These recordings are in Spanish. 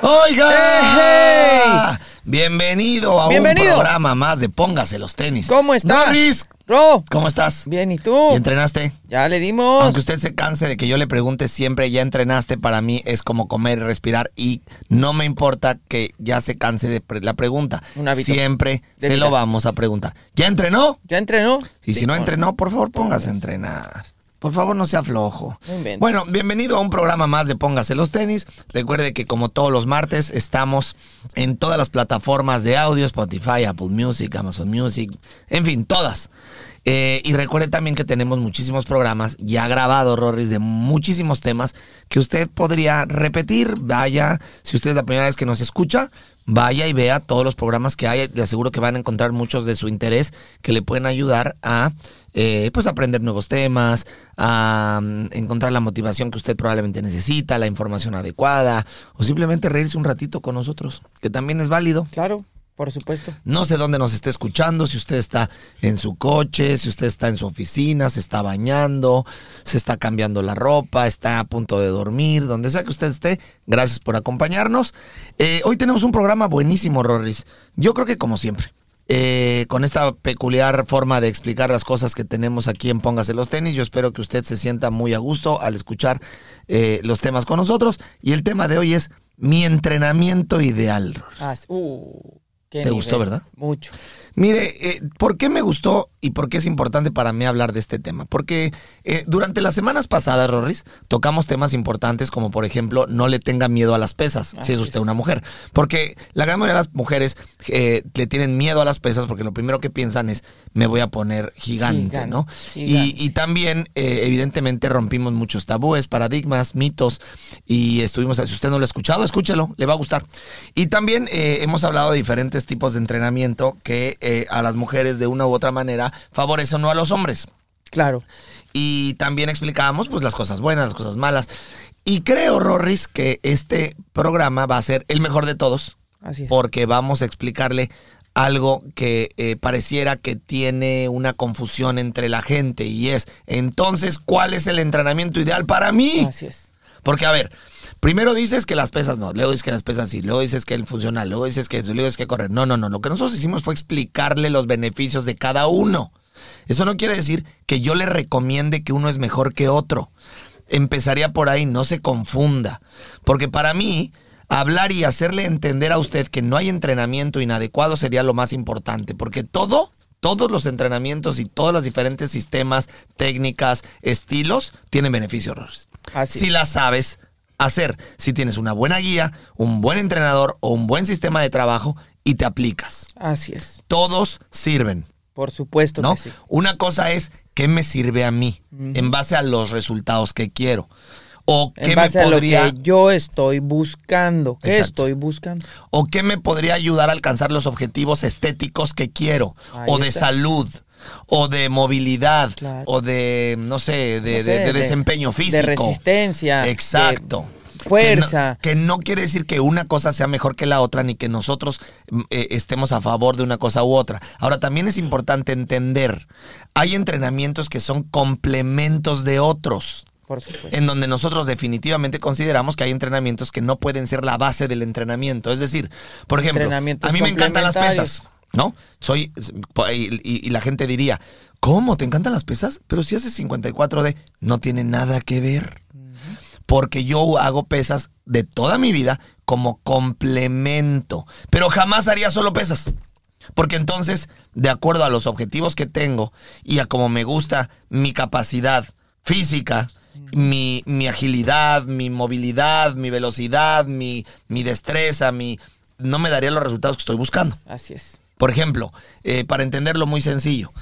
¡Oiga! Bienvenido a Bienvenido. un programa más de Póngase los tenis. ¿Cómo está? Norris, Ro, ¿cómo estás? bien, ¿y tú? ¿Y entrenaste? Ya le dimos. Aunque usted se canse de que yo le pregunte siempre, ¿ya entrenaste? Para mí es como comer y respirar y no me importa que ya se canse de pre- la pregunta. Un hábito Siempre de se vida. lo vamos a preguntar. ¿Ya entrenó? ¿Ya entrenó? Y si no entrenó, por favor, póngase a entrenar. Por favor, no sea flojo. Invente. Bueno, bienvenido a un programa más de Póngase los tenis. Recuerde que como todos los martes estamos en todas las plataformas de audio, Spotify, Apple Music, Amazon Music, en fin, todas. Eh, y recuerde también que tenemos muchísimos programas ya grabados, Rorris, de muchísimos temas que usted podría repetir. Vaya, si usted es la primera vez que nos escucha, vaya y vea todos los programas que hay. Le aseguro que van a encontrar muchos de su interés que le pueden ayudar a eh, pues aprender nuevos temas, a mm, encontrar la motivación que usted probablemente necesita, la información adecuada, o simplemente reírse un ratito con nosotros, que también es válido. Claro, por supuesto. No sé dónde nos esté escuchando, si usted está en su coche, si usted está en su oficina, se está bañando, se está cambiando la ropa, está a punto de dormir, donde sea que usted esté, gracias por acompañarnos. Eh, hoy tenemos un programa buenísimo, Rorris. Yo creo que como siempre. eh, con esta peculiar forma de explicar las cosas que tenemos aquí en Póngase los tenis, yo espero que usted se sienta muy a gusto al escuchar eh, los temas con nosotros. Y el tema de hoy es mi entrenamiento ideal. Ah, uh, qué ¿Te gustó, verdad? Mucho. Mire, eh, ¿por qué me gustó y por qué es importante para mí hablar de este tema? Porque eh, durante las semanas pasadas, Rorris, tocamos temas importantes como, por ejemplo, no le tenga miedo a las pesas, si es usted es. una mujer. Porque la gran mayoría de las mujeres eh, le tienen miedo a las pesas porque lo primero que piensan es, me voy a poner gigante, Gigante, ¿no? gigante. Y, y también, evidentemente, rompimos muchos tabúes, paradigmas, mitos y estuvimos, si usted no lo ha escuchado, escúchelo, le va a gustar. Y también hemos hablado de diferentes tipos de entrenamiento que eh, a las mujeres de una u otra manera favorecen o no a los hombres. Claro. Y también explicábamos pues las cosas buenas, las cosas malas. Y creo, Rorris, que este programa va a ser el mejor de todos Así es. porque vamos a explicarle algo que eh, pareciera que tiene una confusión entre la gente y es, entonces, ¿cuál es el entrenamiento ideal para mí? Así es. Porque, a ver, primero dices que las pesas no, luego dices que las pesas sí, luego dices que el funcional, luego dices que eso, luego dices que correr. No, no, no. Lo que nosotros hicimos fue explicarle los beneficios de cada uno. Eso no quiere decir que yo le recomiende que uno es mejor que otro. Empezaría por ahí, no se confunda. Porque para mí, hablar y hacerle entender a usted que no hay entrenamiento inadecuado sería lo más importante. Porque todo, todos los entrenamientos y todos los diferentes sistemas, técnicas, estilos, tienen beneficios. Rorris Así si es. la sabes hacer, si tienes una buena guía, un buen entrenador o un buen sistema de trabajo y te aplicas. Así es. Todos sirven, Por supuesto ¿no? que sí. Una cosa es qué me sirve a mí en base a los resultados que quiero. O qué En base me a podría lo que yo estoy buscando. ¿Qué Exacto. estoy buscando? o qué me podría ayudar a alcanzar los objetivos estéticos que quiero Ahí o de está. salud o de movilidad Claro. o de no sé, de, No sé, de- de de- desempeño físico. De resistencia. Exacto. fuerza. Que no, que no quiere decir que una cosa sea mejor que la otra, ni que nosotros mm, eh, estemos a favor de una cosa u otra. Ahora, también es importante entender, hay entrenamientos que son complementos de otros. Por supuesto. En donde nosotros definitivamente consideramos que hay entrenamientos que no pueden ser la base del entrenamiento. Es decir, por ejemplo, a mí me encantan las pesas. ¿No? Soy. Y, la gente diría, ¿Cómo? ¿Te encantan las pesas? Pero si haces 54D, no tiene nada que ver. Porque yo hago pesas de toda mi vida como complemento. Pero jamás haría solo pesas. Porque entonces, de acuerdo a los objetivos que tengo y a cómo me gusta mi capacidad física, mi, mi agilidad, mi movilidad, mi velocidad, mi, mi destreza, mi, no me daría los resultados que estoy buscando. Así es. Por ejemplo, eh, para entenderlo muy sencillo,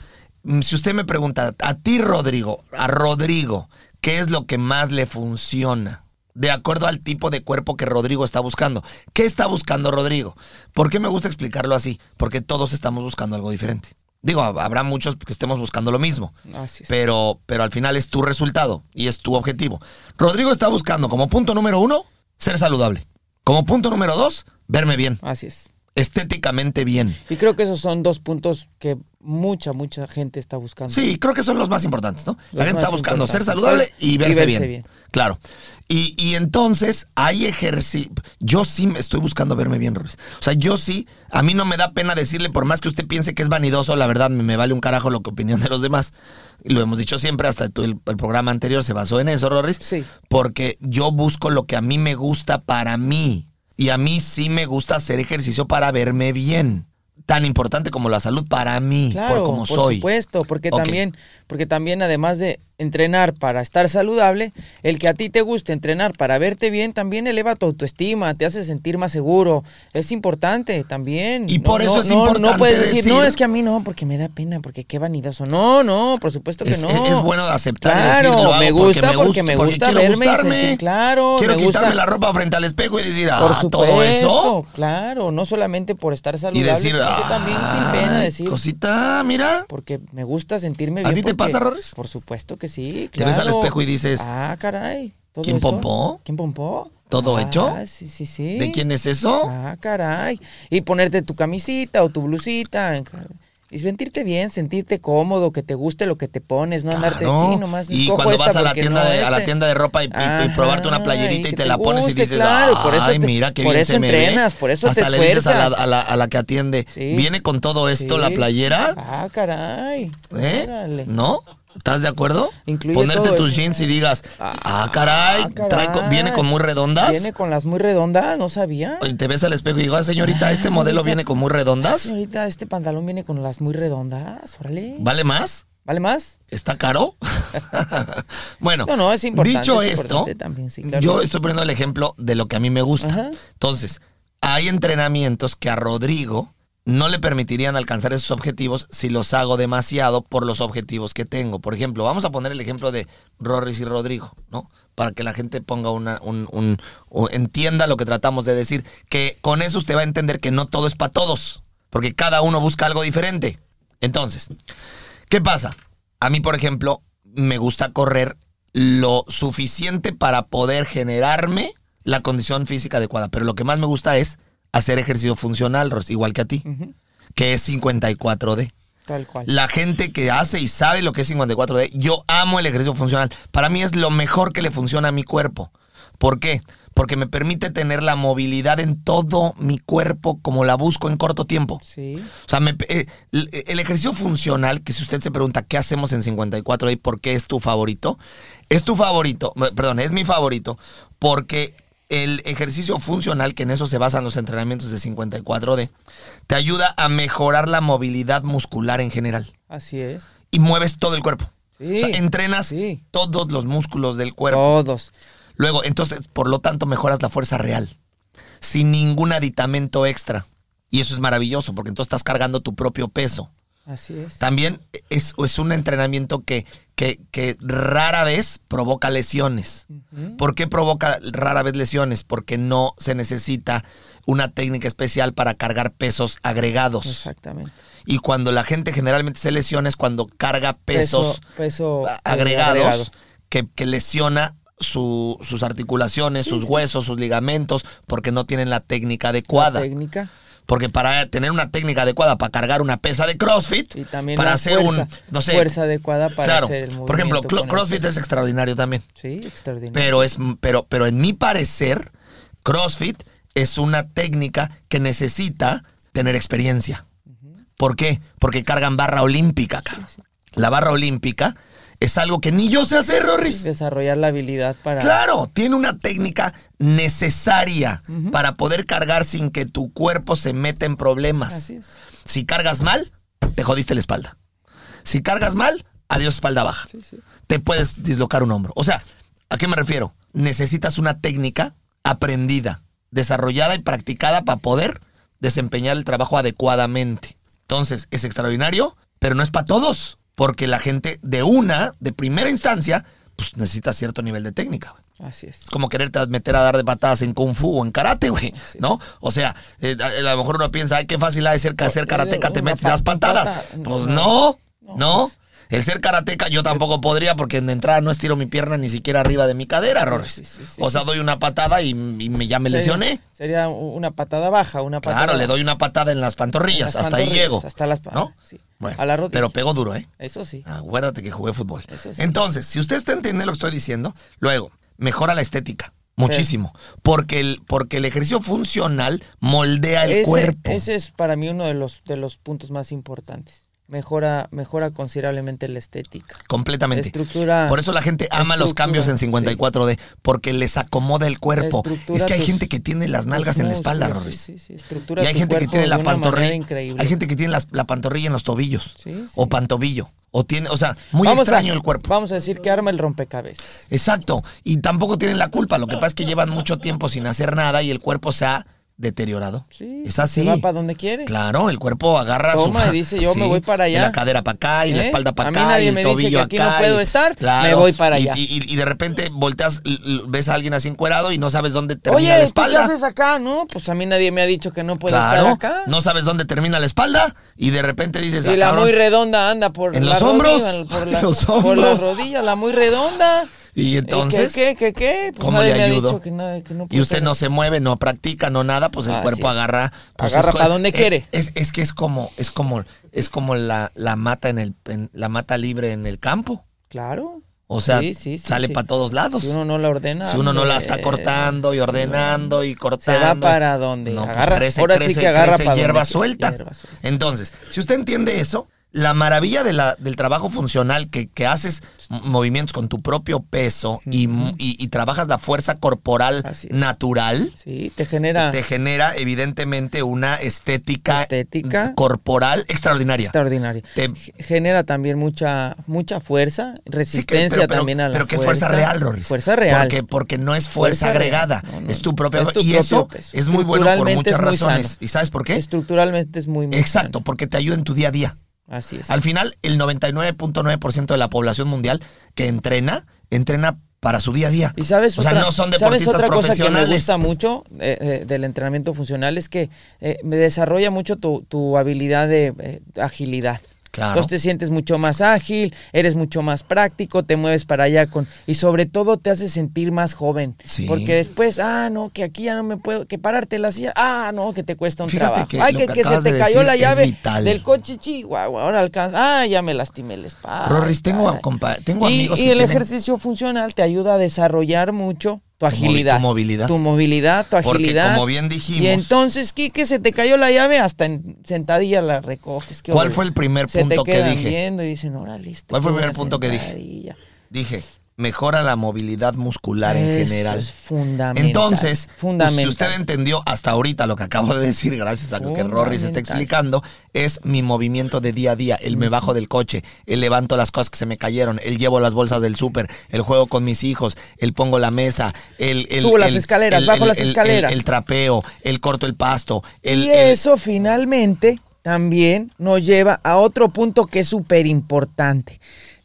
mm, si usted me pregunta, a ti Rodrigo, a Rodrigo, ¿qué es lo que más le funciona? De acuerdo al tipo de cuerpo que Rodrigo está buscando. ¿Qué está buscando Rodrigo? ¿Por qué me gusta explicarlo así? Porque todos estamos buscando algo diferente. Digo, hab- habrá muchos que estemos buscando lo mismo. Así es. Pero, pero al final es tu resultado y es tu objetivo. Rodrigo está buscando como punto número uno, ser saludable. Como punto número dos, verme bien, Así es. Estéticamente bien. Y creo que esos son dos puntos que mucha, mucha gente está buscando. Sí, creo que son los más importantes, ¿no? La gente está buscando ser saludable y Y verse, bien. bien. Claro. Y, y entonces hay ejercicio. Yo sí me estoy buscando verme bien, Ruiz. O sea, yo sí, a mí no me da pena decirle, por más que usted piense que es vanidoso, la verdad me, me vale un carajo lo que opinión de los demás. Y lo hemos dicho siempre, hasta el programa anterior se basó en eso, Rorris. Sí. Porque yo busco lo que a mí me gusta para mí. Y a mí sí me gusta hacer ejercicio para verme bien. Tan importante como la salud para mí, Claro, por como por soy. supuesto, porque también, porque también además de entrenar para estar saludable, el que a ti te guste entrenar para verte bien también eleva tu autoestima, te hace sentir más seguro, es importante también. Y No- por eso no- es no- importante No puedes decir, no, decir- es que a mí no, porque me da pena, porque qué vanidoso. No, no, por supuesto que Es, no. es- es bueno aceptar y Claro, decir, lo hago me gusta porque me gusta verme y gustarme. sentir- claro, Quiero me quitarme gusta- la ropa frente al espejo y decir, ah, Por supuesto, todo eso. claro, no solamente por estar Y saludable, decir, sino que también sin pena "Ay, decir, cosita, mira. porque me gusta sentirme ¿A bien. ti te porque- pasa, Rorris? Por supuesto que sí. Te ves al claro. espejo y dices, Ah, caray. ¿todo ¿quién eso? pompó? ¿Quién pompó? ¿Todo Ah, hecho? Sí, sí, sí. ¿De quién es eso? Ah, caray. Y ponerte tu camisita o tu blusita. Y sentirte bien, sentirte cómodo, que te guste lo que te pones, no andarte Claro. sí, nomás. y escojo cuando vas a la tienda no de, a la este. tienda de ropa y, y- y probarte una playerita y, te la pones y dices, claro, y por eso ay, te- mira qué por bien eso se me ve. por eso te Hasta le dices a la, a la- a la que atiende, Sí. ¿viene con todo esto la playera? Ah, caray. ¿Eh? Órale. ¿No? ¿Estás de acuerdo? Incluye Ponerte todo tus jeans y digas, ah, Ah, caray, trae con- ¿viene con muy redondas? Viene con las muy redondas, no sabía. Te ves al espejo y digo, ah, señorita, Ah, ¿este modelo viene con muy redondas? Señorita, este pantalón viene con las muy redondas, órale. ¿Vale más? ¿Vale más? ¿Está caro? bueno, No, no, es importante, dicho es esto, importante también, sí, claro. yo estoy poniendo el ejemplo de lo que a mí me gusta. Ajá. Entonces, hay entrenamientos que a Rodrigo no le permitirían alcanzar esos objetivos si los hago demasiado por los objetivos que tengo. Por ejemplo, vamos a poner el ejemplo de Rorris y Rodrigo, ¿no? Para que la gente ponga una, un, un- o entienda lo que tratamos de decir. Que con eso usted va a entender que no todo es para todos. Porque cada uno busca algo diferente. Entonces, ¿qué pasa? A mí, por ejemplo, me gusta correr lo suficiente para poder generarme la condición física adecuada. Pero lo que más me gusta es hacer ejercicio funcional, Ros, igual que a ti, que es 54D. Tal cual. La gente que hace y sabe lo que es 54D, yo amo el ejercicio funcional. Para mí es lo mejor que le funciona a mi cuerpo. ¿Por qué? Porque me permite tener la movilidad en todo mi cuerpo como la busco en corto tiempo. Sí. O sea, me- eh, el, ejercicio funcional, que si usted se pregunta qué hacemos en 54 y por qué es tu favorito, es tu favorito, perdón, es mi favorito, porque el ejercicio funcional, que en eso se basan los entrenamientos de 54D, te ayuda a mejorar la movilidad muscular en general Así es. y mueves todo el cuerpo. Sí. O sea, entrenas Sí. todos los músculos del cuerpo. Todos. Luego, entonces, por lo tanto, mejoras la fuerza real. Sin ningún aditamento extra. Y eso es maravilloso, porque entonces estás cargando tu propio peso. Así es. También es, es un entrenamiento que, que, que rara vez provoca lesiones. ¿Por qué provoca rara vez lesiones? Porque no se necesita una técnica especial para cargar pesos agregados. Exactamente. Y cuando la gente generalmente se lesiona es cuando carga pesos Peso, peso a- agregados agregado. que, que lesiona su- sus articulaciones, sus huesos, sus ligamentos, porque no tienen la técnica adecuada. La técnica. Porque para tener una técnica adecuada para cargar una pesa de CrossFit, Y también para hacer fuerza, un, no sé, fuerza adecuada para claro, hacer el por ejemplo, CrossFit peso. es extraordinario también, Sí, extraordinario. pero es, pero, pero en mi parecer, CrossFit es una técnica que necesita tener experiencia. ¿Por qué? Porque cargan barra olímpica, cabrón. la barra olímpica, es algo que ni yo sé hacer, Rorris. Desarrollar la habilidad para... Claro, tiene una técnica necesaria para poder cargar sin que tu cuerpo se meta en problemas. Así es. Si cargas mal, te jodiste la espalda. Si cargas mal, adiós espalda baja. Sí, sí. Te puedes dislocar un hombro. O sea, ¿a qué me refiero? Necesitas una técnica aprendida, desarrollada y practicada para poder desempeñar el trabajo adecuadamente. Entonces, es extraordinario, pero no es para todos, porque la gente de una, de primera instancia, pues necesita cierto nivel de técnica. güey. Así es. Es como quererte meter a dar de patadas en kung fu o en karate, güey, Así ¿no? es. O sea, eh, a, a lo mejor uno piensa, ay, qué fácil ha de ser karateca, te metes y das pa- patadas. pata- Pues no. no, no. pues. El ser karateca yo tampoco podría porque de entrada no estiro mi pierna ni siquiera arriba de mi cadera, Rorris. sí, sí, sí, o sea, doy una patada y, y me, ya me Sería- lesioné. Sería una patada baja, una patada... Claro, le doy una patada en las pantorrillas, En las hasta ahí llego. hasta las ¿No? sí. Bueno, A la rodilla. pero pegó duro, ¿eh? Eso sí. Acuérdate que jugué fútbol. Eso sí. Entonces, si usted está entendiendo lo que estoy diciendo, luego, mejora la estética. Muchísimo. Porque el, porque el ejercicio funcional moldea el ese, cuerpo. ese es para mí uno de los, de los puntos más importantes. Mejora, mejora considerablemente la estética. Completamente. Estructura- Por eso la gente ama los cambios en sí. 54D, porque les acomoda el cuerpo. Es que hay tus- gente que tiene las nalgas en la espalda, Roris. Sí, sí. Estructura Y hay gente que tiene la pantorrilla. Hay gente que tiene la pantorrilla en los tobillos. Sí. O pantobillo. O tiene, o sea, muy Vamos extraño a, el cuerpo. Vamos a decir que arma el rompecabezas. Exacto. Y tampoco tienen la culpa. Lo que pasa es que llevan mucho tiempo sin hacer nada y el cuerpo se ha deteriorado. Sí, es así. se va para donde quiere. Claro, el cuerpo agarra Toma su. y dice, yo me voy para allá. y la cadera para acá y la ¿Eh? espalda para A mí acá. nadie y el me dice tobillo que aquí no acá, puedo y- estar, me voy para allá. Y, y de repente volteas, ves a alguien así encuerado y no sabes dónde termina Oye, la ¿tú qué espalda. haces acá? No, pues a mí nadie me ha dicho que no puedo Claro, estar acá. no sabes dónde termina la espalda y de repente dices, y "Ah, la cabrón". muy redonda anda por ¿En la los hombros? rodilla, por, la- ¿En los por las hombros? rodillas, la muy redonda. Y entonces, ¿Qué, qué, qué, qué? Pues ¿cómo nadie le ha ayudo? dicho que, nada- que no y usted no se mueve, no practica, no nada, pues el cuerpo agarra. pues, Agarra es co- pa' donde eh, quiere. Es, es que es como, es como, es como la, la mata en el, en- la mata libre en el campo. Claro. O sea, Sí, sí, sí, sale para todos lados. Si uno no la ordena. Si uno no la está cortando y ordenando y Se cortando. va para donde No, pues agarra. crece, ahora crece, sí que agarra crece para hierba donde- suelta. hierba suelta. Entonces, si usted entiende eso, la maravilla de la, del trabajo funcional que, que haces movimientos con tu propio peso y, y- y trabajas la fuerza corporal natural, Sí, te genera te genera evidentemente una estética, Estética. corporal extraordinaria. extraordinaria. Te- Genera también mucha mucha fuerza, Sí, que- resistencia pero, pero- también a la pero que es fuerza real, Roris. Fuerza real. Porque, porque no es fuerza, Fuerza agregada, real. No, no, es tu propia es tu Y propio eso peso. es muy bueno por muchas razones. ¿Y sabes por qué? Estructuralmente es muy, muy Exacto, sano. porque te ayuda en tu día a día. Así es. Al final, el 99.9% de la población mundial que entrena, entrena para su día a día. Y sabes o sea, otra, no son ¿sabes deportistas otra cosa que me gusta mucho eh, eh, del entrenamiento funcional es que eh, me desarrolla mucho tu, tu habilidad de eh, agilidad. Claro. Entonces te sientes mucho más ágil, eres mucho más práctico, te mueves para allá con y sobre todo te hace sentir más joven, Sí. porque después, ah, no, que aquí ya no me puedo, que pararte la silla, ah, no, que te cuesta un Fíjate trabajo. que Ay, que, que que se te cayó la llave del coche, chihuahua, ahora alcanza, ah, ya me lastimé el espalda. Roris, tengo, tengo Y, amigos y que el tienen- ejercicio funcional te ayuda a desarrollar mucho tu agilidad. tu movilidad. Tu movilidad, tu Porque agilidad. como bien dijimos- Y entonces, Quique, se te cayó la llave, hasta en sentadilla la recoges. ¿qué ¿Cuál fue el primer Se punto te que dije? viendo y dicen, órale, este ¿Cuál fue el qué primer punto que dije? sentadilla". Dije, mejora la movilidad muscular en Eso general. es fundamental. Entonces, pues, fundamental. si usted entendió hasta ahorita lo que acabo de decir, gracias a lo que Rory se está explicando, es mi movimiento de día a día. El me bajo del coche, el levanto las cosas que se me cayeron, el llevo las bolsas del súper, el juego con mis hijos, el pongo la mesa, el... el Subo las escaleras, el- bajo las escaleras. El, trapeo, el corto el pasto, y eso finalmente también nos lleva a otro punto que es súper importante.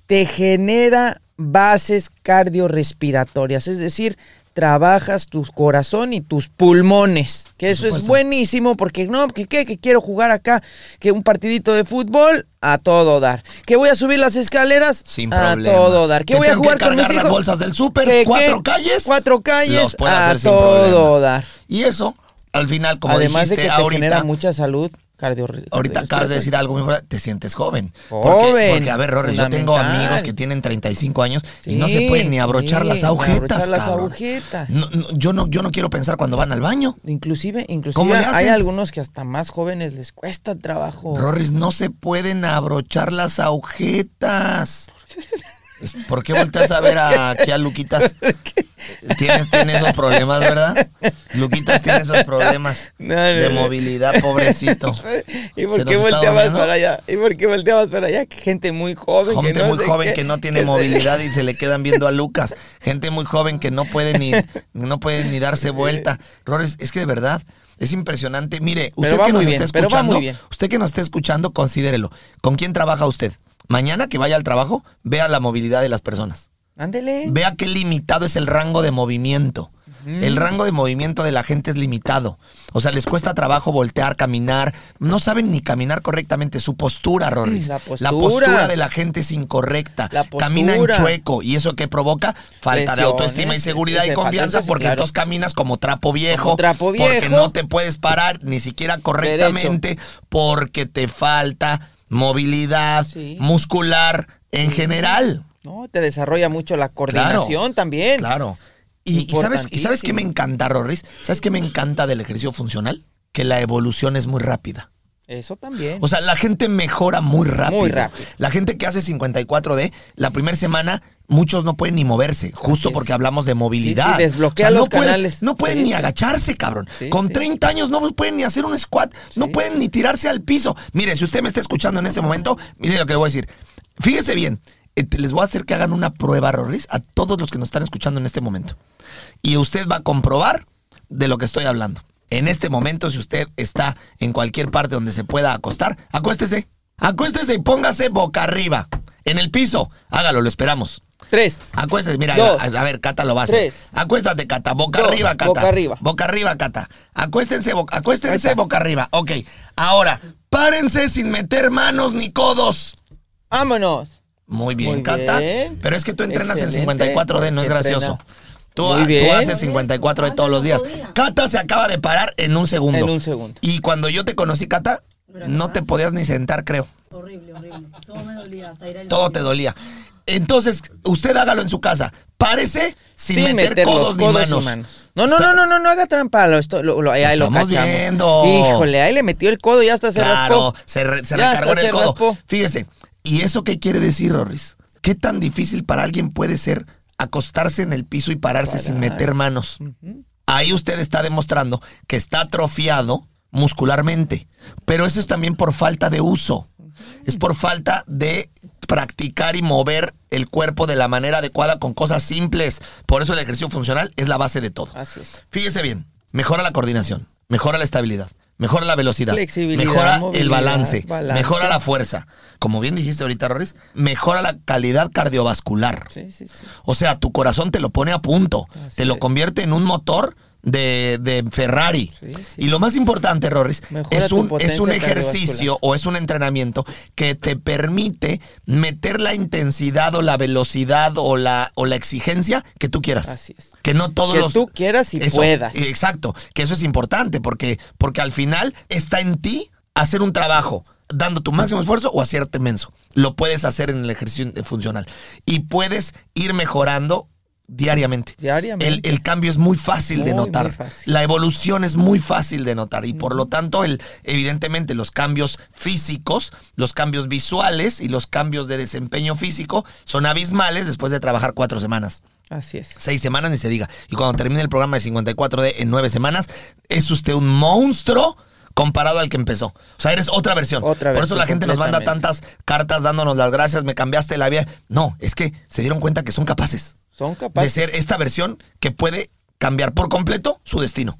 Te genera bases cardiorrespiratorias, es decir, trabajas tu corazón y tus pulmones, que eso es buenísimo porque no, que, qué, que quiero jugar acá, que un partidito de fútbol a todo dar, que voy a subir las escaleras Sin a problema. todo dar, que, voy a jugar que con mis cargar las hijos, bolsas del súper, cuatro que- calles, cuatro calles a todo dar. Y eso, al final, como Además de que te ahorita, genera mucha salud Cardio, Ahorita acabas de decir algo muy importante, te sientes joven. Joven, Porque, porque, a ver, Rorris, yo tengo amigos que tienen 35 años y no se pueden ni abrochar sí, las agujetas, abrochar las cabrón. agujetas. No, no, yo, no, yo no quiero pensar cuando van al baño. Inclusive, ¿Cómo inclusive hay algunos que hasta más jóvenes les cuesta trabajo. Rorris, no se pueden abrochar las agujetas. ¿Por qué volteas a ver a- aquí a Luquitas? Tienes, tiene esos problemas, ¿verdad? Luquitas tiene esos problemas No, no, de no. movilidad, pobrecito. ¿Y ¿Se por qué volteabas para allá? ¿Y por qué volteabas para allá? Gente muy joven. que Gente no muy sé joven qué. que no tiene se- movilidad y se le quedan viendo a Lucas. Gente muy joven que no puede ni, no puede ni darse vuelta. Rores, es que de verdad es impresionante. Mire, usted que nos está escuchando, usted que nos está escuchando, considérelo. ¿Con quién trabaja usted? Mañana que vaya al trabajo, vea la movilidad de las personas. Ándele. Vea qué limitado es el rango de movimiento. El rango de movimiento de la gente es limitado. O sea, les cuesta trabajo voltear, caminar. No saben ni caminar correctamente. Su postura, Rorris. La postura. postura de la gente es incorrecta. Postura. Caminan chueco. ¿Y eso qué provoca? Falta de autoestima y sí, seguridad sí, y sí, confianza falta- sí, porque claro. entonces caminas como trapo viejo. Como trapo Porque viejo. no te puedes parar ni siquiera correctamente porque te falta movilidad Sí. muscular en general. No, te desarrolla mucho la coordinación también. Claro. Y, y sabes, ¿y sabes qué me encanta, Rorris? ¿Sabes qué me encanta del ejercicio funcional? Que la evolución es muy rápida. Eso también. O sea, la gente mejora muy rápido. Muy rápido. La gente que hace 54D, la primera semana, muchos no pueden ni moverse, justo porque hablamos de movilidad. Sí, sí, desbloquea no los pueden- canales. no pueden Sí, ni agacharse, cabrón. Con sí. 30 años no pueden ni hacer un squat, no pueden ni tirarse al piso. Mire, si usted me está escuchando en este momento, mire lo que le voy a decir. Fíjese bien, les voy a hacer que hagan una prueba, Rorris, a todos los que nos están escuchando en este momento. Y usted va a comprobar de lo que estoy hablando. En este momento, si usted está en cualquier parte donde se pueda acostar, acuéstese. Acuéstese y póngase boca arriba. En el piso. Hágalo, lo esperamos. Tres. Acuéstese, mira, Dos. a, a ver, Cata lo va a hacer. Tres. Acuéstate, Cata, boca Dos. arriba, Cata. Boca arriba. Boca arriba, Cata. Acuéstense, boca, acuéstense boca arriba. Ok. Ahora, párense sin meter manos ni codos. Vámonos. Muy bien, Muy Cata. bien. Pero es que tú entrenas Excelente. en 54D, no es gracioso. Tú, Muy tú bien. haces 54D todos los días. Cata se acaba de parar en un segundo. En un segundo. Y cuando yo te conocí, Cata, no te podías ni sentar, creo. Horrible, horrible. Todo me dolía hasta ir al Todo te dolía. Entonces, usted hágalo en su casa. Párese sin, meter, codos, ni codos y manos. manos. No, no, O sea, no, no, no, no haga trampa. Lo, esto- lo, lo- ahí lo Estamos cachamos. viendo. Híjole, ahí le metió el codo y ya hasta se Claro, raspó. se, re- se Ya recargó en el codo. raspó. Fíjese, ¿y eso qué quiere decir, Rorris? ¿Qué tan difícil para alguien puede ser acostarse en el piso y pararse sin meter manos? Ahí usted está demostrando que está atrofiado muscularmente, pero eso es también por falta de uso. Es por falta de practicar y mover el cuerpo de la manera adecuada con cosas simples. Por eso el ejercicio funcional es la base de todo. Así es. Fíjese bien, mejora la coordinación, mejora la estabilidad, mejora la velocidad, mejora el balance, balance. mejora la fuerza. Como bien dijiste ahorita, Roris, mejora la calidad cardiovascular. Sí, sí, sí. O sea, tu corazón te lo pone a punto, Así te lo es. convierte en un motor de, de Ferrari. Sí, sí. Y lo más importante, Roris, Mejora es un, es un ejercicio o es un entrenamiento que te permite meter la intensidad o la velocidad o la, o la exigencia que tú quieras. Así es. Que no todos Que los. tú quieras y Eso, puedas. Exacto. Que eso es importante porque, porque al final está en ti hacer un trabajo dando tu máximo esfuerzo o hacerte menso. Lo puedes hacer en el ejercicio funcional. Y puedes ir mejorando diariamente. Diariamente. El, el cambio es muy fácil de notar. fácil. La evolución es muy fácil de notar. Y por lo tanto, el, evidentemente, los cambios físicos, los cambios visuales y los cambios de desempeño físico son abismales después de trabajar cuatro semanas Así es. seis semanas ni se diga. Y cuando termine el programa de 54D en nueve semanas, es usted un monstruo comparado al que empezó. O sea, eres otra versión. Otra Por eso la gente nos manda tantas cartas dándonos las gracias, me cambiaste la vida. No, es que se dieron cuenta que son capaces Son de capaces. ser esta versión que puede cambiar por completo su destino.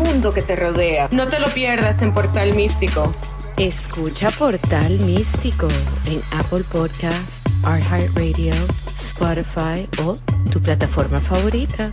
mundo que te rodea. No te lo pierdas en Portal Místico. Escucha Portal Místico en Apple Podcast, iHeartRadio, Spotify o tu plataforma favorita.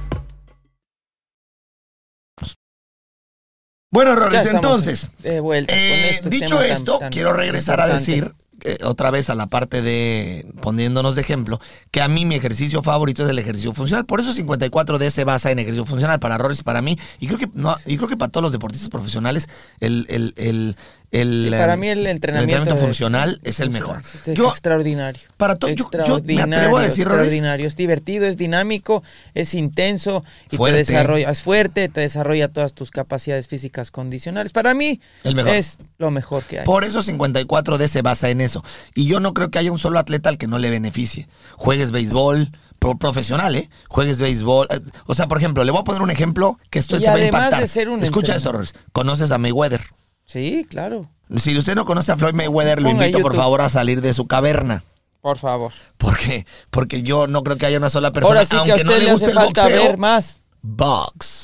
Bueno, Roles, entonces, de vuelta con eh, este dicho tema esto, tan quiero regresar a decir eh, otra vez a la parte de poniéndonos de ejemplo, que a mí mi ejercicio favorito es el ejercicio funcional. Por eso 54D se basa en ejercicio funcional para Roles y para mí. Y creo que no, y creo que para todos los deportistas profesionales, el, el, el, el, Sí, para mí el entrenamiento, de- funcional es el mejor. Es, Yo- extraordinario. para to- yo- yo me Extraordinario, atrevo a decir, Rolis, extraordinario. Es divertido, es dinámico, es intenso y Fuerte. te desarrolla, es fuerte, te desarrolla todas tus capacidades físicas condicionales. Para mí El mejor. es lo mejor que hay. Por eso 54D se basa en eso. Y yo no creo que haya un solo atleta al que no le beneficie. Juegues béisbol, pro- profesional, ¿eh? Juegues béisbol. eh, O sea, por ejemplo, le voy a poner un ejemplo que esto Y se va a impactar. de ser un Escucha esto. Conoces a Mayweather. Sí, claro. Si usted no conoce a Floyd Mayweather, lo invito por favor a salir de su caverna. Por favor. ¿Por qué? Porque yo no creo que haya una sola persona, Ahora sí que a aunque usted no le le guste hace el falta boxeo, ver más. box.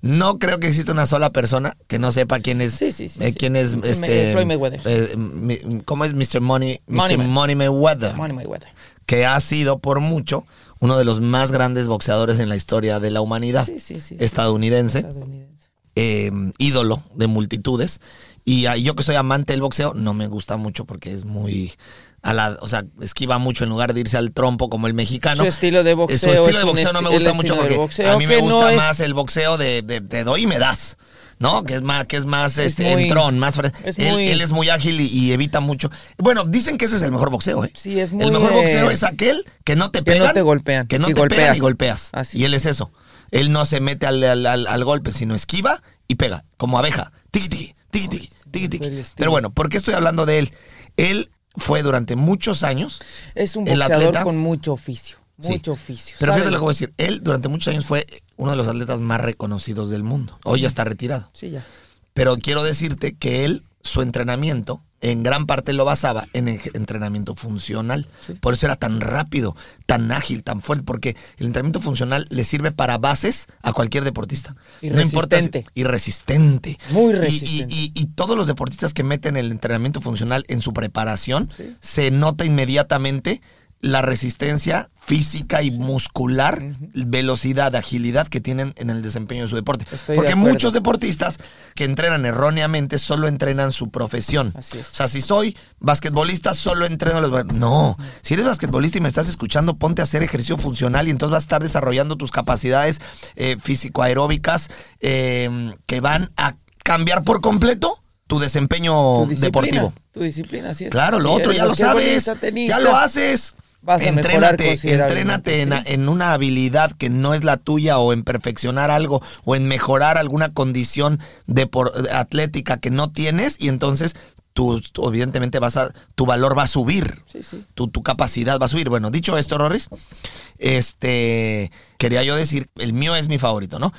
No creo que exista una sola persona que no sepa quién es. Sí, sí, sí, eh, quién es Me- este. Floyd Mayweather. eh, mi- ¿Cómo es Mr. Money? Mr. Money Man. Money Mayweather. Money Mayweather. Que ha sido por mucho uno de los más grandes boxeadores en la historia de la humanidad. Sí, sí, sí. Estadounidense. Estadounidense. Eh, ídolo de multitudes. Y yo que soy amante del boxeo, no me gusta mucho porque es muy. A la, o sea, esquiva mucho en lugar de irse al trompo como el mexicano. Su estilo de boxeo Su estilo es de boxeo no me gusta mucho porque boxeo a mí me no gusta es- más el boxeo de, de te doy y me das. ¿No? Que es más, que es más Es este, muy- entrón, más es él, muy- él es muy ágil y, y evita mucho. Bueno, dicen que ese es el mejor boxeo, ¿eh? Sí, es muy, El mejor eh, boxeo es aquel que no te que no pegan. te golpean, Que no te pegan golpeas. y golpeas. Así y él es eso. Él no se mete al, al- al- al golpe, sino esquiva y pega, como abeja. Tiki, tiki, tiki, tiki, tiki. Pero bueno, ¿por qué estoy hablando de él? Él fue durante muchos años. Es un el atleta- con mucho oficio. Sí. Mucho oficio. Pero fíjate lo que voy a decir. Él durante muchos años fue uno de los atletas más reconocidos del mundo. Hoy ya está retirado. Sí, ya. Pero quiero decirte que él, su entrenamiento, en gran parte lo basaba en el entrenamiento funcional. Por eso era tan rápido, tan ágil, tan fuerte, porque el entrenamiento funcional le sirve para bases a cualquier deportista. Y no importa si- resistente. y resistente. Muy Y- y- resistente. Y, y todos los deportistas que meten el entrenamiento funcional en su preparación, Sí. se nota inmediatamente la resistencia física y muscular, velocidad, agilidad que tienen en el desempeño de su deporte. Estoy Porque muchos deportistas que entrenan erróneamente solo entrenan su profesión. Así es. O sea, si soy basquetbolista, solo entreno los... No, si eres basquetbolista y me estás escuchando, ponte a hacer ejercicio funcional y entonces vas a estar desarrollando tus capacidades eh, físico-aeróbicas eh, que van a cambiar por completo tu desempeño Tu deportivo. Tu disciplina, así es. Claro, lo Si otro ya lo sabes. tenista, Ya lo haces. Vas a entrénate, entrénate en, sí. en una habilidad que no es la tuya o en perfeccionar algo o en mejorar alguna condición de atlética que no tienes y entonces tú, tú, evidentemente vas a tu valor va a subir. Sí, sí. Tu, tu capacidad va a subir. Bueno, dicho esto, Rorris, este quería yo decir, el mío es mi favorito, ¿no?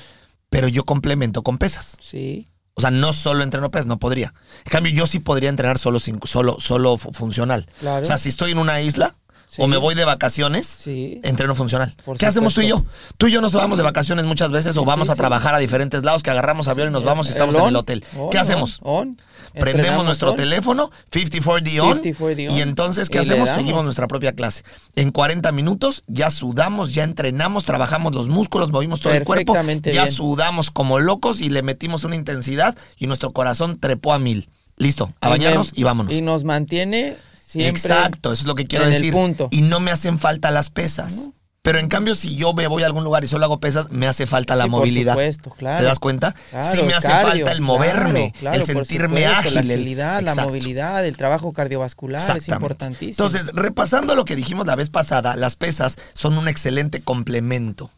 Pero yo complemento con pesas. Sí. O sea, no solo entreno pesas, no podría. En cambio, yo sí podría entrenar solo, sin- solo, solo fu- funcional. Claro. O sea, si estoy en una isla Sí. o me voy de vacaciones, Sí. entreno funcional. Por ¿Qué hacemos tú y yo? Tú y yo nos vamos de vacaciones muchas veces o vamos a trabajar a diferentes lados, que agarramos avión y nos vamos y estamos en on, el hotel. on, ¿Qué hacemos? on. Prendemos nuestro on. teléfono, 54D on, 54D on, y entonces, ¿qué y hacemos? Seguimos nuestra propia clase. En 40 minutos ya sudamos, ya entrenamos, trabajamos los músculos, movimos todo el cuerpo, ya bien. sudamos como locos y le metimos una intensidad y nuestro corazón trepó a mil. Listo, a bañarnos y vámonos. Y nos mantiene siempre. Exacto, eso es lo que quiero en el decir. punto. Y no me hacen falta las pesas. Pero en cambio, si yo me voy a algún lugar y solo hago pesas, me hace falta la Sí, por movilidad. supuesto, claro. ¿Te das cuenta? Claro, sí me hace cardio, falta el moverme, claro, el sentirme supuesto, ágil. La el- agilidad, la movilidad, el trabajo cardiovascular es importantísimo. Entonces, repasando lo que dijimos la vez pasada, las pesas son un excelente complemento.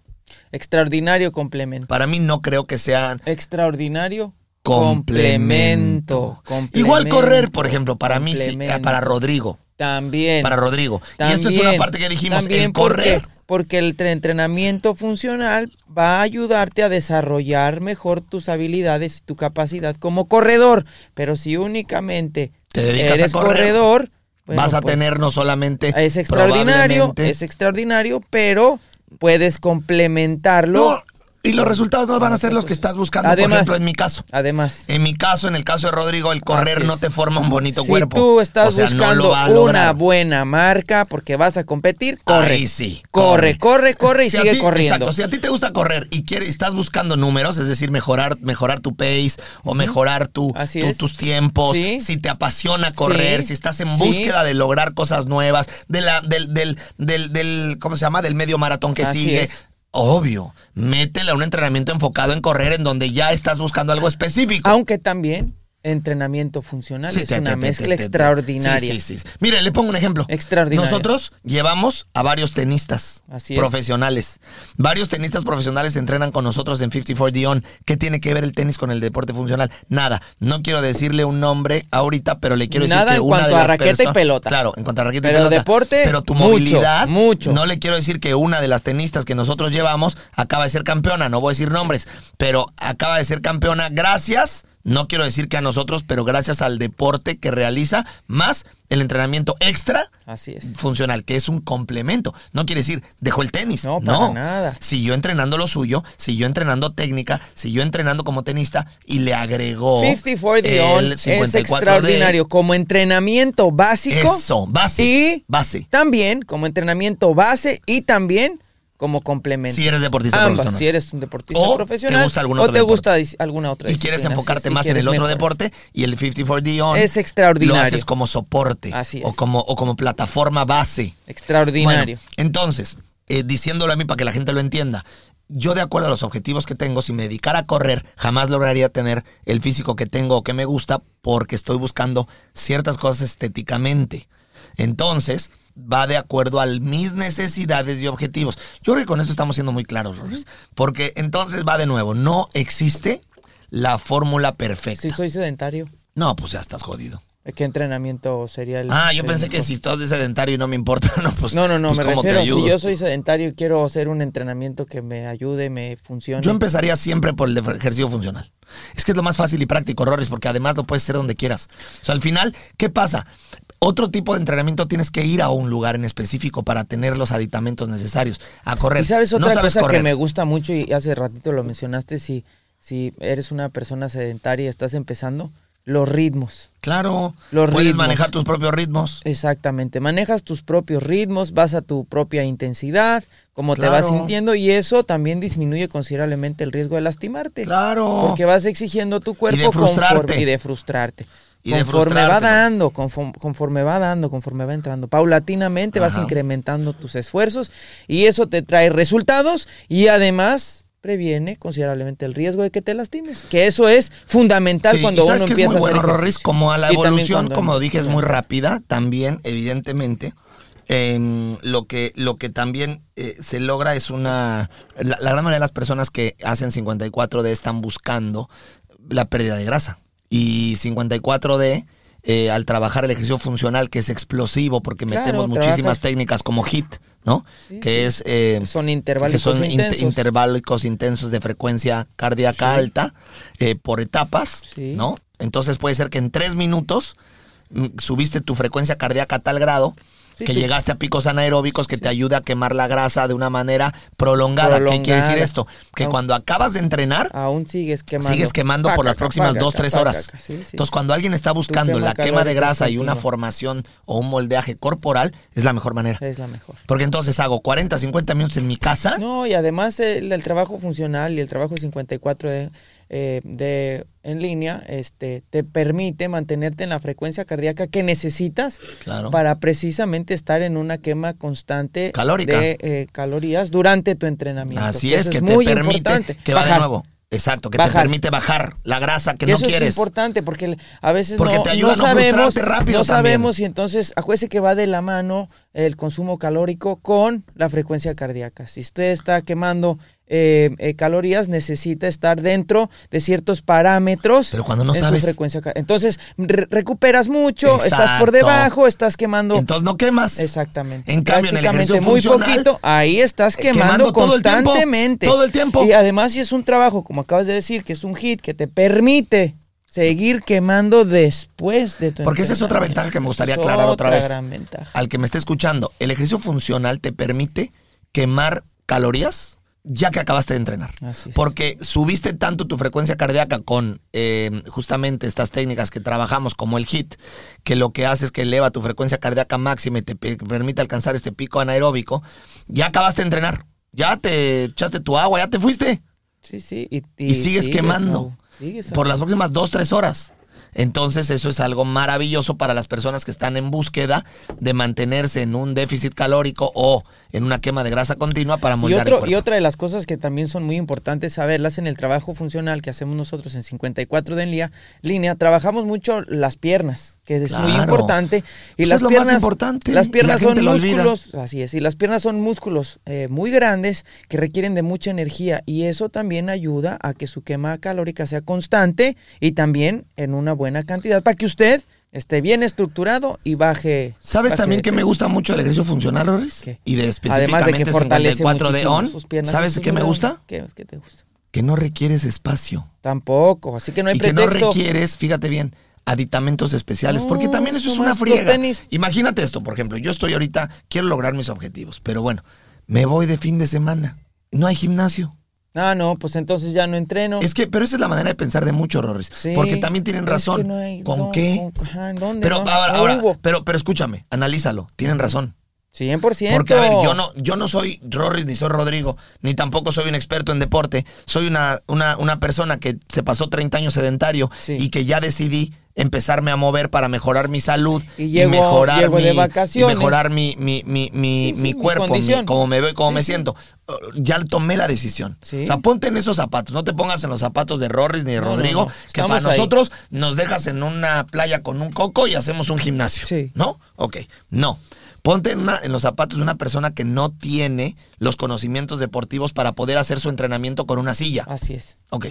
Extraordinario complemento. Para mí no creo que sean Extraordinario complemento. complemento. Igual correr, por ejemplo, para mí, sí, Complemento. para Rodrigo. También. Para Rodrigo. y esto es una parte que dijimos, el correr. Porque, porque el tre- entrenamiento funcional va a ayudarte a desarrollar mejor tus habilidades y tu capacidad como corredor. Pero si únicamente Te dedicas a correr, corredor, bueno, vas a pues, tener no solamente es extraordinario, es extraordinario, pero puedes complementarlo. No, y los resultados no van a ser los que estás buscando, por Además- ejemplo, en mi caso. Además, En mi caso, en el caso de Rodrigo, el correr no te forma un bonito si cuerpo. tú estás O sea, no buscando una buena marca porque vas a competir, corre. Ahí sí. Corre, corre, corre y Si sigue ti- corriendo. Exacto. Si a ti te gusta correr y quieres, estás buscando números, es decir, mejorar, mejorar tu pace o mejorar tu, Así tu- es. tus tiempos, Sí. si te apasiona correr, Sí. si estás en Sí. búsqueda de lograr cosas nuevas, de la, del, del, del, del- ¿cómo se llama? Del medio maratón que Así sigue. es. Obvio, métele a un entrenamiento enfocado en correr en donde ya estás buscando algo específico. Aunque también entrenamiento funcional Sí, es te- una te- mezcla te- extraordinaria. Sí, sí, sí. Mire, le pongo un ejemplo. Extraordinaria. Nosotros llevamos a varios tenistas Así profesionales. Varios tenistas profesionales entrenan con nosotros en 54 On. ¿Qué tiene que ver el tenis con el deporte funcional? Nada. No quiero decirle un nombre ahorita, pero le quiero Nada decir que en una cuanto de a las raqueta y pelota. Claro, en cuanto a raqueta Pero y pelota. deporte, Pero tu mucho, movilidad, mucho. no le quiero decir que una de las tenistas que nosotros llevamos acaba de ser campeona. No voy a decir nombres, pero acaba de ser campeona gracias no quiero decir que a nosotros, pero gracias al deporte que realiza, más el entrenamiento extra Así es. funcional, que es un complemento. No quiere decir, dejó el tenis. No, para nada. Siguió entrenando lo suyo, siguió entrenando técnica, siguió entrenando como tenista y le agregó 54 de on es 54D. extraordinario como entrenamiento básico. Eso, base. Y base. también como entrenamiento base y también como complemento. Si eres deportista Ambas, profesional. si eres un deportista O te profesional gusta algún o otro te deporte. gusta alguna otra y quieres enfocarte sí, más en quieres el otro deporte y el 54D on Es extraordinario. lo haces como soporte Así es. o como o como plataforma base. Extraordinario. Bueno, entonces, eh, diciéndolo a mí para que la gente lo entienda, yo de acuerdo a los objetivos que tengo, si me dedicara a correr, jamás lograría tener el físico que tengo o que me gusta porque estoy buscando ciertas cosas estéticamente. Entonces, va de acuerdo a mis necesidades y objetivos. Yo creo que con esto estamos siendo muy claros, porque entonces va de nuevo, no existe la fórmula perfecta. Si soy sedentario, No, pues ya estás jodido. ¿Qué entrenamiento sería el Ah, yo pensé que si estás de sedentario y no me importa, no, pues No, no, no, pues, me ¿cómo te refiero, si yo soy sedentario y quiero hacer un entrenamiento que me ayude, me funcione. Yo empezaría siempre por el ejercicio funcional. Es que es lo más fácil y práctico, Rorris, porque además lo puedes hacer donde quieras. O sea, al final, ¿qué pasa? Otro tipo de entrenamiento tienes que ir a un lugar en específico para tener los aditamentos necesarios. A correr. Y sabes No otra sabes cosa correr. que me gusta mucho y hace ratito lo mencionaste, si, si eres una persona sedentaria y estás empezando, los ritmos. Claro. Los puedes ritmos. manejar tus propios ritmos. Exactamente, manejas tus propios ritmos, vas a tu propia intensidad, cómo te vas sintiendo y eso también disminuye considerablemente el riesgo de lastimarte. Claro. Porque vas exigiendo a tu cuerpo de frustrarte. conforme- y de frustrarte. Y de conforme va dando, conforme, conforme va dando, conforme va entrando. Paulatinamente vas incrementando tus esfuerzos y eso te trae resultados y además previene considerablemente el riesgo de que te lastimes. Que eso es fundamental Sí, cuando y uno sabes que empieza es muy a hacer bueno, Rorris, como a la evolución, cuando- como dije, es muy rápida, también, evidentemente, em, lo, que, lo que también eh, se logra es una... La, la gran mayoría de las personas que hacen 54D están buscando la pérdida de grasa. Y 54D, eh, al trabajar el ejercicio funcional, que es explosivo, porque Claro, metemos muchísimas trabajas- técnicas como HIT, ¿no? Sí, que es... eh, Son intervalos son in- intensos. intensos de frecuencia cardíaca Sí. alta eh, por etapas, Sí. ¿no? Entonces puede ser que en tres minutos mm, subiste tu frecuencia cardíaca a tal grado Sí, que llegaste a picos anaeróbicos que te ayuda a quemar la grasa de una manera prolongada. ¿Qué quiere decir esto? Que cuando acabas de entrenar, Aún sigues quemando. sigues quemando por las próximas dos, pacaca, tres horas. Entonces, cuando alguien está buscando la quema de grasa y una formación o un moldeaje corporal, es la mejor manera. Es la mejor. Porque entonces hago 40, 50 minutos en mi casa. No, y además el, el trabajo funcional y el trabajo 54 de, eh, de en línea este, te permite mantenerte en la frecuencia cardíaca que necesitas Claro. para precisamente estar en una quema constante Calórica. de eh, calorías durante tu entrenamiento. Así que es, que muy te permite importante. que va de nuevo. Exacto, que te permite bajar la grasa que, Que no eso quieres. es importante porque a veces Porque no, te ayuda no a no sabemos, rápido no también. sabemos y entonces acuérdese que va de la mano el consumo calórico con la frecuencia cardíaca. Si usted está quemando eh, eh, calorías, necesita estar dentro de ciertos parámetros Pero cuando no en sabes. su frecuencia cardíaca. Entonces re- recuperas mucho, estás por debajo, estás quemando. Entonces no quemas. Exactamente. En cambio, en el ejercicio muy poquito, ahí estás eh, quemando, quemando todo el tiempo, constantemente. todo el tiempo. Y además, si es un trabajo, como acabas de decir, que es un hit que te permite seguir quemando después de tu Porque esa es otra ventaja que me gustaría Es aclarar otra vez. gran ventaja. Al que me esté escuchando, el ejercicio funcional te permite quemar calorías ya que acabaste de entrenar. Así es. Porque subiste tanto tu frecuencia cardíaca con eh, justamente estas técnicas que trabajamos como el HIT, que lo que hace es que eleva tu frecuencia cardíaca máxima y te pe- permite alcanzar este pico anaeróbico, ya acabaste de entrenar. Ya te echaste tu agua, ya te fuiste. Sí, sí. Y, Y, sigues, quemando por las próximas dos, tres horas. Entonces eso es algo maravilloso para las personas que están en búsqueda de mantenerse en un déficit calórico o en una quema de grasa continua para Y, moldear el otro, cuerpo. y otra de las cosas que también son muy importantes saberlas en el trabajo funcional que hacemos nosotros en 54 de en línea, línea trabajamos mucho las piernas, que es muy importante. Y las es lo más piernas, importante, Las y la piernas son músculos, así es, y las piernas son músculos eh, muy grandes que requieren de mucha energía y eso también ayuda a que su quema calórica sea constante y también en una buena cantidad para que usted esté bien estructurado y baje. ¿Sabes baje también que me gusta mucho el ejercicio funcional, Loris? ¿Qué? Y de Además de que específicamente fortalece 54 de ON. sus piernas. ¿Sabes qué me gusta? ¿Qué, qué te gusta? Que no requieres espacio. Tampoco, así que no hay y que no requieres, fíjate bien, aditamentos especiales, porque también eso es una friega. Imagínate esto, por ejemplo, yo estoy ahorita, quiero lograr mis objetivos, pero bueno, me voy de fin de semana, no hay gimnasio. Ah, no, pues entonces ya no entreno. Es que, pero esa es la manera de pensar de muchos, Rorris, Sí, porque también tienen es razón. que no hay- ¿Con no, qué? con- ajá, ¿en dónde? Pero No, ahora, pero, pero escúchame, analízalo, tienen razón. 100%. Porque, a ver, yo no, yo no soy Rorris ni soy Rodrigo, ni tampoco soy un experto en deporte. Soy una, una, una persona que se pasó 30 años sedentario Sí. y que ya decidí empezarme a mover para mejorar mi salud Y llego- mejorar, llego mi, de y vacaciones. mejorar mi, mi, mi, mi, Sí, sí, mi mi cuerpo, mi- cómo me veo, cómo Sí, me siento. Uh, Ya tomé la decisión. O sea, ponte en esos zapatos. No te pongas en los zapatos de Rorris ni de No, Rodrigo, no. que para ahí. nosotros nos dejas en una playa con un coco y hacemos un gimnasio. Sí. ¿No? Ok. No. Ponte en, una- en los zapatos de una persona que no tiene los conocimientos deportivos para poder hacer su entrenamiento con una silla. Así es. Ok.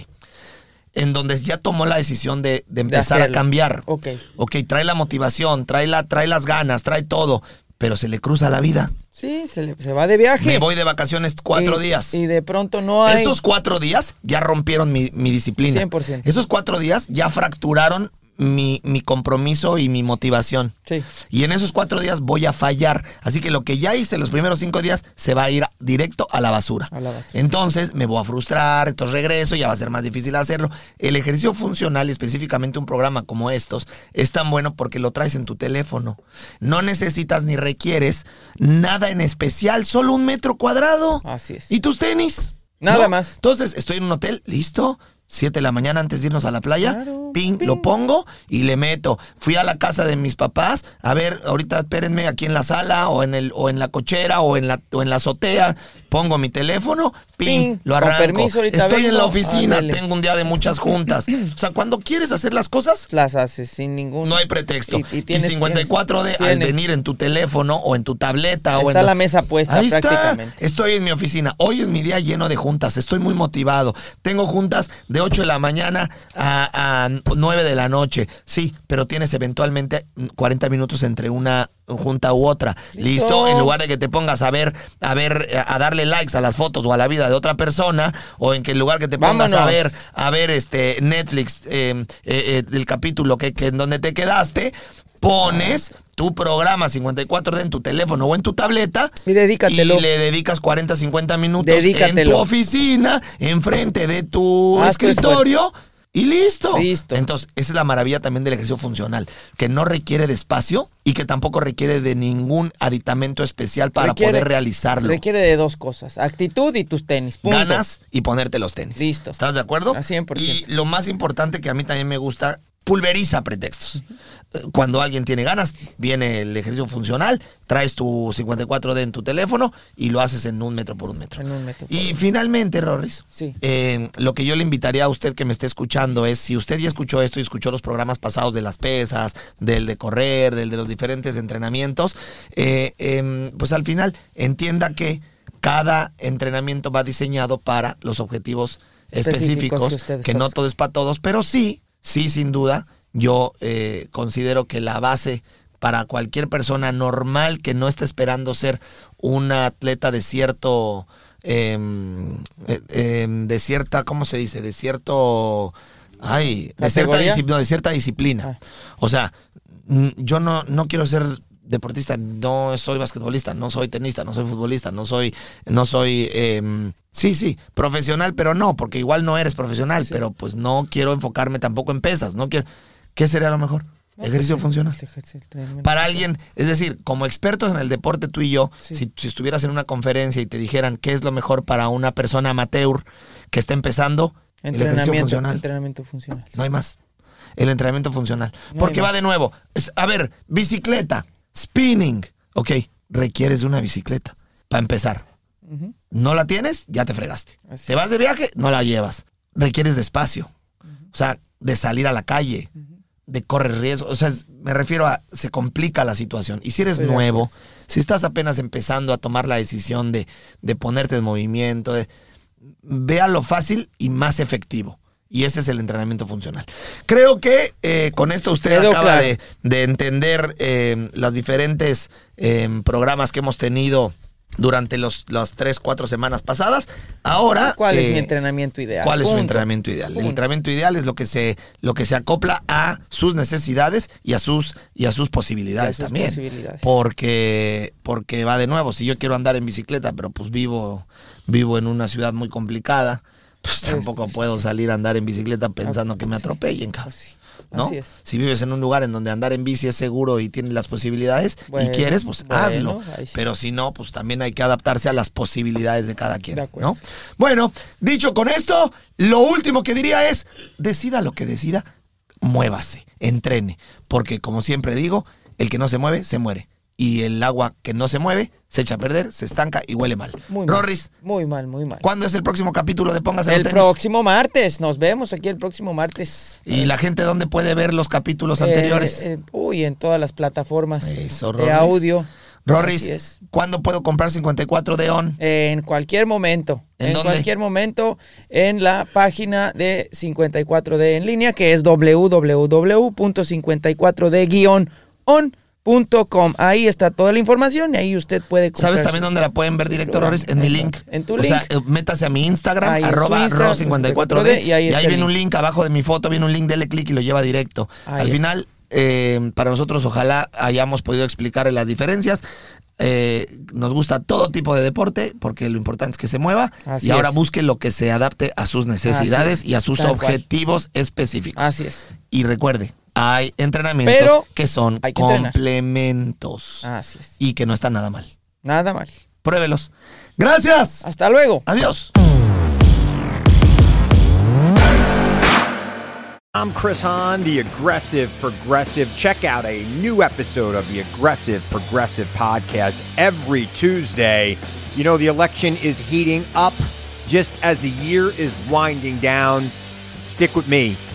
En donde ya tomó la decisión de, de empezar a cambiar. Ok. Ok, trae la motivación, trae, la, trae las ganas, trae todo, pero se le cruza la vida. Sí, se, le- se va de viaje. Me voy de vacaciones cuatro Y- días. Y de pronto no hay. Esos cuatro días ya rompieron mi, mi disciplina. 100%. Esos cuatro días ya fracturaron mi, mi compromiso y mi motivación. Sí. Y en esos cuatro días voy a fallar. Así que lo que ya hice los primeros cinco días se va a ir directo a la basura. A la basura. Entonces me voy a frustrar, entonces regreso, ya va a ser más difícil hacerlo. El ejercicio funcional, y específicamente un programa como estos, es tan bueno porque lo traes en tu teléfono. No necesitas ni requieres nada en especial, solo un metro cuadrado. Así es. ¿Y tus tenis? Nada más. Entonces, estoy en un hotel, listo. 7 de la mañana antes de irnos a la playa, Claro, ping, ping. lo pongo y le meto. Fui a la casa de mis papás, a ver, ahorita espérenme aquí en la sala o en el o en la cochera o en la o en la azotea, pongo mi teléfono, ping, lo con arranco. permiso, ahorita Estoy en la oficina, ándale. tengo un día de muchas juntas. O sea, cuando quieres hacer las cosas, Las haces sin ningún... no hay pretexto. Y- Y, y tienes- 54 de al tiene. venir en tu teléfono o en tu tableta o Está la mesa puesta Ahí está. Estoy en mi oficina. Hoy es mi día lleno de juntas. Estoy muy motivado. Tengo juntas de 8 de la mañana a, a 9 de la noche. Sí, pero tienes eventualmente 40 minutos entre una junta u otra. ¿Listo? En lugar de que te pongas a ver, a ver, a darle likes a las fotos o a la vida de otra persona, o en que en lugar que te pongas a ver, a ver este Netflix, eh, eh, eh, el capítulo que, que en donde te quedaste, pones tu programa 54D en tu teléfono o en tu tableta Y dedícatelo. y le dedicas 40, 50 minutos en tu oficina, enfrente de tu Haz tu escritorio. Y listo. Listo. Entonces, esa es la maravilla también del ejercicio funcional, que no requiere de espacio y que tampoco requiere de ningún aditamento especial para Requiere- poder realizarlo. Requiere de dos cosas, actitud y tus tenis. Punto. Ganas y ponerte los tenis. Listo. ¿Estás de acuerdo? A 100%. Y lo más importante que a mí también me gusta, pulveriza pretextos. Cuando alguien tiene ganas, viene el ejercicio funcional, traes tu 54D en tu teléfono y lo haces en un metro por un metro. En un metro y finalmente, Rorris, Sí. eh, lo que yo le invitaría a usted que me esté escuchando es, si usted ya escuchó esto y escuchó los programas pasados de las pesas, del de correr, del de los diferentes entrenamientos, eh, em, pues al final entienda que cada entrenamiento va diseñado para los objetivos Específicos específicos, que que no todo es para todos, pero sí, sí, sin duda, yo eh, considero que la base para cualquier persona normal que no esté esperando ser un atleta de cierto, em, eh, em, de cierta, ¿cómo se dice? De cierto, ay, de cierta, no, de cierta disciplina. Ah. O sea, yo no, no quiero ser deportista, no soy basquetbolista, no soy tenista, no soy futbolista, no soy, no soy, em, sí, sí, profesional, pero no, porque igual no eres profesional, pero pues no quiero enfocarme tampoco en pesas, no quiero, ¿qué sería lo mejor? Ejercicio funcional. Para alguien, es decir, como expertos en el deporte tú y yo, Sí. si, si estuvieras en una conferencia y te dijeran qué es lo mejor para una persona amateur que está empezando, el ejercicio Entrenamiento, funcional. entrenamiento funcional. No hay más. El entrenamiento funcional. No Porque va de nuevo. A ver, bicicleta, spinning. Ok, requieres de una bicicleta para empezar. No la tienes, ya te fregaste. Así te vas de viaje, no la llevas. Requieres de espacio. O sea, de salir a la calle, de correr riesgo. O sea, me refiero a, se complica la situación. Y si eres Estoy nuevo, si estás apenas empezando a tomar la decisión de, de ponerte en movimiento, de, vea lo fácil y más efectivo. Y ese es el entrenamiento funcional. Creo que eh, con esto usted acaba claro. de, de entender eh, los diferentes eh, programas que hemos tenido durante los, las tres, cuatro semanas pasadas. Ahora. ¿Cuál es eh, mi entrenamiento ideal? ¿Cuál es Punto. entrenamiento ideal? El entrenamiento ideal es lo que se, lo que se acopla a sus necesidades y a sus, y a sus posibilidades Y a sus también. posibilidades. Porque, porque va de nuevo, si yo quiero andar en bicicleta, pero pues vivo, vivo en una ciudad muy complicada, pues tampoco puedo salir a andar en bicicleta pensando que me Sí. atropellen, cabrón. Así, ¿no? así es. Si vives en un lugar en donde andar en bici es seguro y tienes las posibilidades Bueno, y quieres, pues bueno, hazlo. sí. Pero si no, pues también hay que adaptarse a las posibilidades de cada quien, De. ¿no? Bueno, dicho con esto, lo último que diría es, decida lo que decida, muévase, entrene, porque como siempre digo, el que no se mueve, se muere. Y el agua que no se mueve, se echa a perder, se estanca y huele mal. Muy mal. Rorris, Muy mal, muy mal. ¿cuándo es el próximo capítulo de Póngase los El tenis? próximo martes. Nos vemos aquí el próximo martes. ¿Y la gente dónde puede ver los capítulos Eh, anteriores? eh, uy, en todas las plataformas Eso, de audio. Rorris. ¿cuándo puedo comprar 54 de ON? En cualquier momento. ¿En En, dónde? cualquier momento en la página de 54D en línea, que es www.54D-on.com. Ahí está toda la información y ahí usted puede comprar ¿Sabes también dónde la pueden ver, programa. Rorris? En mi link. En tu o link. sea, eh, métase a mi Instagram, arroba Instagram, ro54d, y ahí y ahí viene un link. abajo de mi foto, viene un link, dele clic y lo lleva directo. Al final, eh, para nosotros, ojalá hayamos podido explicarle las diferencias. Eh, nos gusta todo tipo de deporte porque lo importante es que se mueva y ahora busque lo que se adapte a sus necesidades es, y a sus objetivos específicos. Así es. Y recuerde, hay entrenamientos Pero que son hay que entrenar. complementos Así es. y que no están nada mal. Nada mal. Pruébelos. Gracias. Hasta luego. Adiós. I'm Chris Hahn, the Aggressive Progressive. Check out a new episode of the Aggressive Progressive podcast every Tuesday. You know, the election is heating up just as the year is winding down. Stick with me.